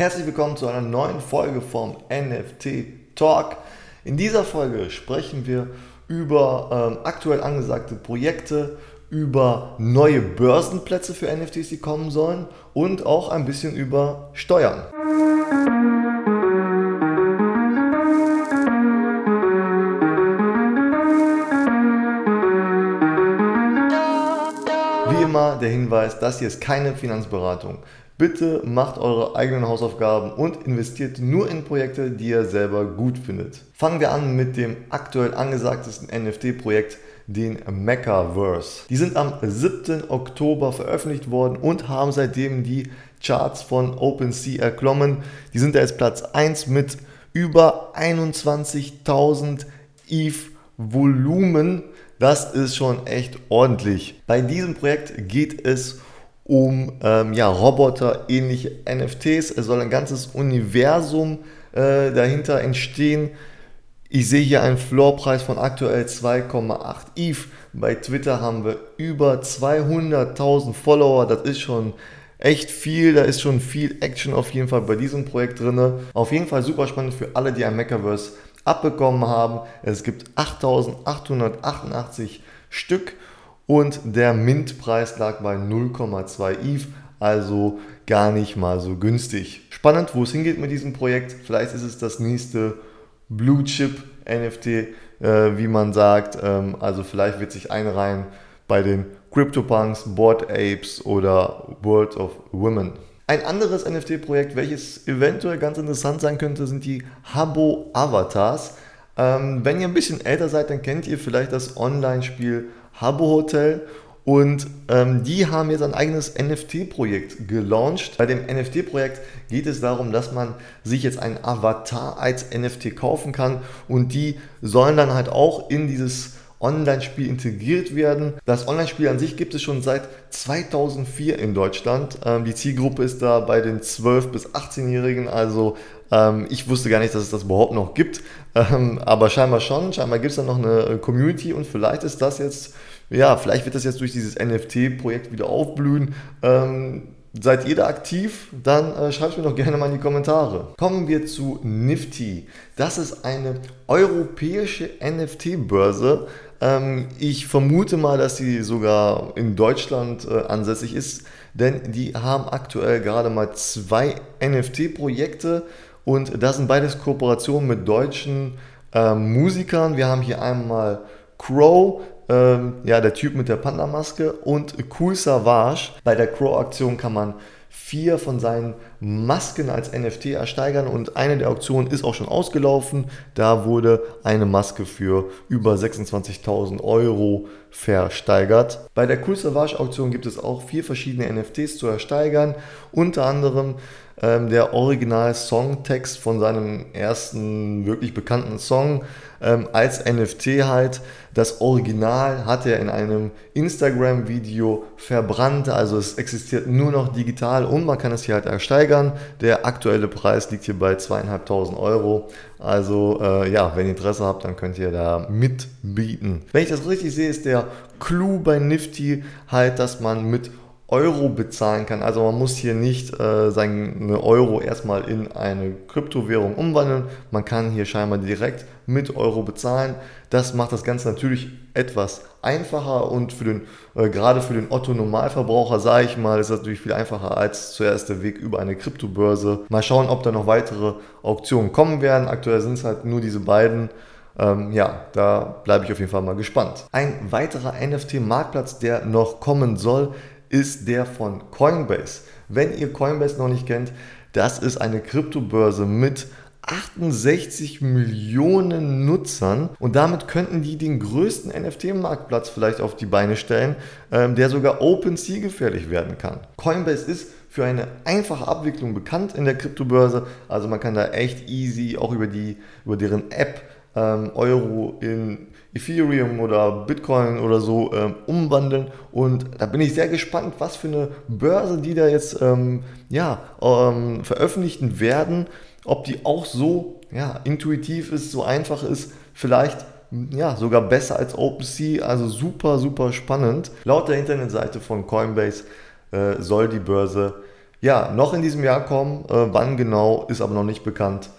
Herzlich willkommen zu einer neuen Folge vom NFT Talk. In dieser Folge sprechen wir über ähm, aktuell angesagte Projekte, über neue Börsenplätze für NFTs, die kommen sollen und auch ein bisschen über Steuern. Der Hinweis, das hier ist keine Finanzberatung. Bitte macht eure eigenen Hausaufgaben und investiert nur in Projekte, die ihr selber gut findet. Fangen wir an mit dem aktuell angesagtesten NFT-Projekt, den Mechaverse. Die sind am 7. Oktober veröffentlicht worden und haben seitdem die Charts von OpenSea erklommen. Die sind jetzt Platz 1 mit über 21.000 ETH Volumen. Das ist schon echt ordentlich. Bei diesem Projekt geht es um ähm, ja, Roboter, ähnliche NFTs. Es soll ein ganzes Universum äh, dahinter entstehen. Ich sehe hier einen Floorpreis von aktuell 2,8 ETH. Bei Twitter haben wir über 200.000 Follower. Das ist schon echt viel. Da ist schon viel Action auf jeden Fall bei diesem Projekt drin. Auf jeden Fall super spannend für alle, die ein Mechaverse abbekommen haben. Es gibt 8.888 Stück und der Mintpreis lag bei 0,2 ETH, also gar nicht mal so günstig. Spannend, wo es hingeht mit diesem Projekt. Vielleicht ist es das nächste Blue Chip NFT, äh, wie man sagt. Ähm, also vielleicht wird sich einreihen bei den CryptoPunks, Board Apes oder World of Women. Ein anderes NFT-Projekt, welches eventuell ganz interessant sein könnte, sind die Habbo Avatars. Ähm, wenn ihr ein bisschen älter seid, dann kennt ihr vielleicht das Online-Spiel Habbo Hotel. Und ähm, die haben jetzt ein eigenes NFT-Projekt gelauncht. Bei dem NFT-Projekt geht es darum, dass man sich jetzt einen Avatar als NFT kaufen kann und die sollen dann halt auch in dieses Online-Spiel integriert werden. Das Online-Spiel an sich gibt es schon seit 2004 in Deutschland. Ähm, die Zielgruppe ist da bei den 12- bis 18-Jährigen, also ähm, ich wusste gar nicht, dass es das überhaupt noch gibt, ähm, aber scheinbar schon. Scheinbar gibt es da noch eine äh, Community und vielleicht ist das jetzt, ja, vielleicht wird das jetzt durch dieses NFT-Projekt wieder aufblühen. Ähm, Seid ihr da aktiv? Dann äh, schreibt mir doch gerne mal in die Kommentare. Kommen wir zu Nifty. Das ist eine europäische NFT-Börse. Ähm, ich vermute mal, dass sie sogar in Deutschland äh, ansässig ist, denn die haben aktuell gerade mal zwei NFT-Projekte und das sind beides Kooperationen mit deutschen äh, Musikern. Wir haben hier einmal Crow, ähm, ja, der Typ mit der Panda-Maske und Cool Savage. Bei der Crow-Aktion kann man vier von seinen Masken als NFT ersteigern und eine der Auktionen ist auch schon ausgelaufen. Da wurde eine Maske für über 26.000 Euro versteigert. Bei der Cool Savage Auktion gibt es auch vier verschiedene NFTs zu ersteigern, unter anderem ähm, der Original-Songtext von seinem ersten wirklich bekannten Song ähm, als NFT halt. Das Original hat er in einem Instagram-Video verbrannt, also es existiert nur noch digital und man kann es hier halt ersteigern. Der aktuelle Preis liegt hier bei zweieinhalbtausend Euro. Also äh, ja, wenn ihr Interesse habt, dann könnt ihr da mitbieten. Wenn ich das richtig sehe, ist der Clou bei Nifty halt, dass man mit Euro bezahlen kann. Also man muss hier nicht äh, seine Euro erstmal in eine Kryptowährung umwandeln. Man kann hier scheinbar direkt mit Euro bezahlen. Das macht das Ganze natürlich etwas einfacher und für den, äh, gerade für den Otto Normalverbraucher, sage ich mal, ist das natürlich viel einfacher als zuerst der Weg über eine Kryptobörse. Mal schauen, ob da noch weitere Auktionen kommen werden. Aktuell sind es halt nur diese beiden. Ähm, ja, da bleibe ich auf jeden Fall mal gespannt. Ein weiterer NFT-Marktplatz, der noch kommen soll, ist der von Coinbase. Wenn ihr Coinbase noch nicht kennt, das ist eine Kryptobörse mit 68 Millionen Nutzern und damit könnten die den größten NFT-Marktplatz vielleicht auf die Beine stellen, ähm, der sogar OpenSea gefährlich werden kann. Coinbase ist für eine einfache Abwicklung bekannt in der Kryptobörse, also man kann da echt easy auch über, die, über deren App ähm, Euro in Ethereum oder Bitcoin oder so ähm, umwandeln. Und da bin ich sehr gespannt, was für eine Börse die da jetzt ähm, ja, ähm, veröffentlichen werden. Ob die auch so ja, intuitiv ist, so einfach ist, vielleicht ja, sogar besser als OpenSea. Also super, super spannend. Laut der Internetseite von Coinbase äh, soll die Börse ja, noch in diesem Jahr kommen. Äh, wann genau, ist aber noch nicht bekannt.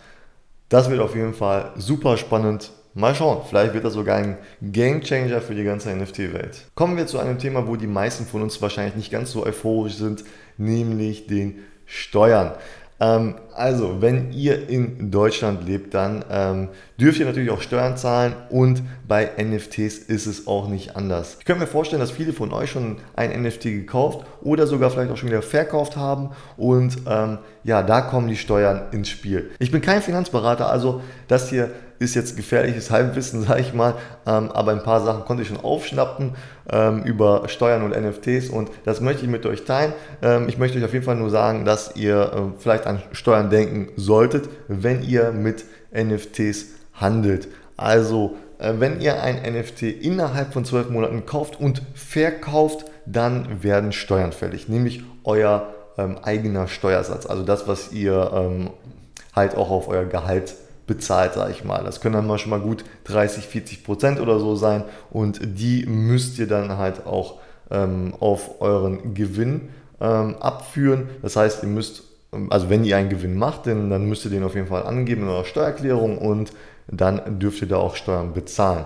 Das wird auf jeden Fall super spannend. Mal schauen, vielleicht wird das sogar ein Game Changer für die ganze NFT-Welt. Kommen wir zu einem Thema, wo die meisten von uns wahrscheinlich nicht ganz so euphorisch sind, nämlich den Steuern. Ähm, also, wenn ihr in Deutschland lebt, dann ähm, dürft ihr natürlich auch Steuern zahlen und bei NFTs ist es auch nicht anders. Ich könnte mir vorstellen, dass viele von euch schon ein NFT gekauft oder sogar vielleicht auch schon wieder verkauft haben und ähm, ja, da kommen die Steuern ins Spiel. Ich bin kein Finanzberater, also das hier ist jetzt gefährliches Halbwissen, sage ich mal, ähm, aber ein paar Sachen konnte ich schon aufschnappen ähm, über Steuern und NFTs und das möchte ich mit euch teilen. Ähm, ich möchte euch auf jeden Fall nur sagen, dass ihr äh, vielleicht an Steuern denken solltet, wenn ihr mit NFTs handelt. Also, äh, wenn ihr ein NFT innerhalb von zwölf Monaten kauft und verkauft, dann werden Steuern fällig, nämlich euer ähm, eigener Steuersatz, also das, was ihr ähm, halt auch auf euer Gehalt bezahlt, sage ich mal. Das können dann mal schon mal gut 30, 40 Prozent oder so sein und die müsst ihr dann halt auch ähm, auf euren Gewinn ähm, abführen. Das heißt, ihr müsst, also wenn ihr einen Gewinn macht, dann, dann müsst ihr den auf jeden Fall angeben in eurer Steuererklärung und dann dürft ihr da auch Steuern bezahlen.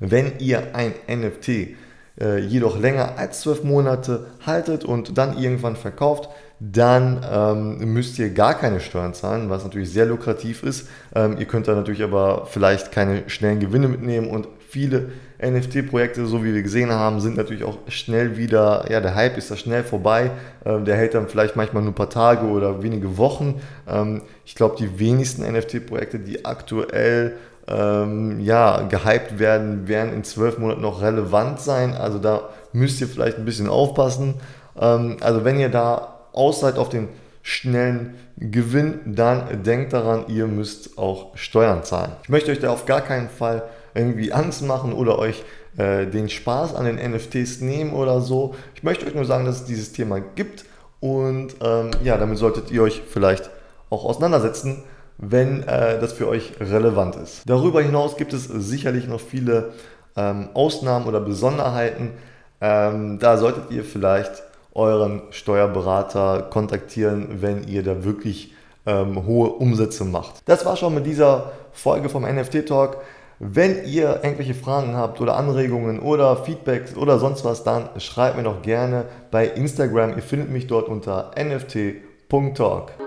Wenn ihr ein NFT äh, jedoch länger als zwölf Monate haltet und dann irgendwann verkauft, dann ähm, müsst ihr gar keine Steuern zahlen, was natürlich sehr lukrativ ist. Ähm, ihr könnt da natürlich aber vielleicht keine schnellen Gewinne mitnehmen und viele NFT-Projekte, so wie wir gesehen haben, sind natürlich auch schnell wieder, ja, der Hype ist da schnell vorbei. Ähm, der hält dann vielleicht manchmal nur ein paar Tage oder wenige Wochen. Ähm, ich glaube, die wenigsten NFT-Projekte, die aktuell ähm, ja, gehypt werden, werden in zwölf Monaten noch relevant sein. Also da müsst ihr vielleicht ein bisschen aufpassen. Ähm, also wenn ihr da aus seid auf den schnellen Gewinn, dann denkt daran, ihr müsst auch Steuern zahlen. Ich möchte euch da auf gar keinen Fall irgendwie Angst machen oder euch äh, den Spaß an den NFTs nehmen oder so. Ich möchte euch nur sagen, dass es dieses Thema gibt und ähm, ja, damit solltet ihr euch vielleicht auch auseinandersetzen, wenn äh, das für euch relevant ist. Darüber hinaus gibt es sicherlich noch viele ähm, Ausnahmen oder Besonderheiten. Ähm, da solltet ihr vielleicht euren Steuerberater kontaktieren, wenn ihr da wirklich ähm, hohe Umsätze macht. Das war schon mit dieser Folge vom NFT Talk. Wenn ihr irgendwelche Fragen habt oder Anregungen oder Feedbacks oder sonst was, dann schreibt mir doch gerne bei Instagram. Ihr findet mich dort unter nft.talk.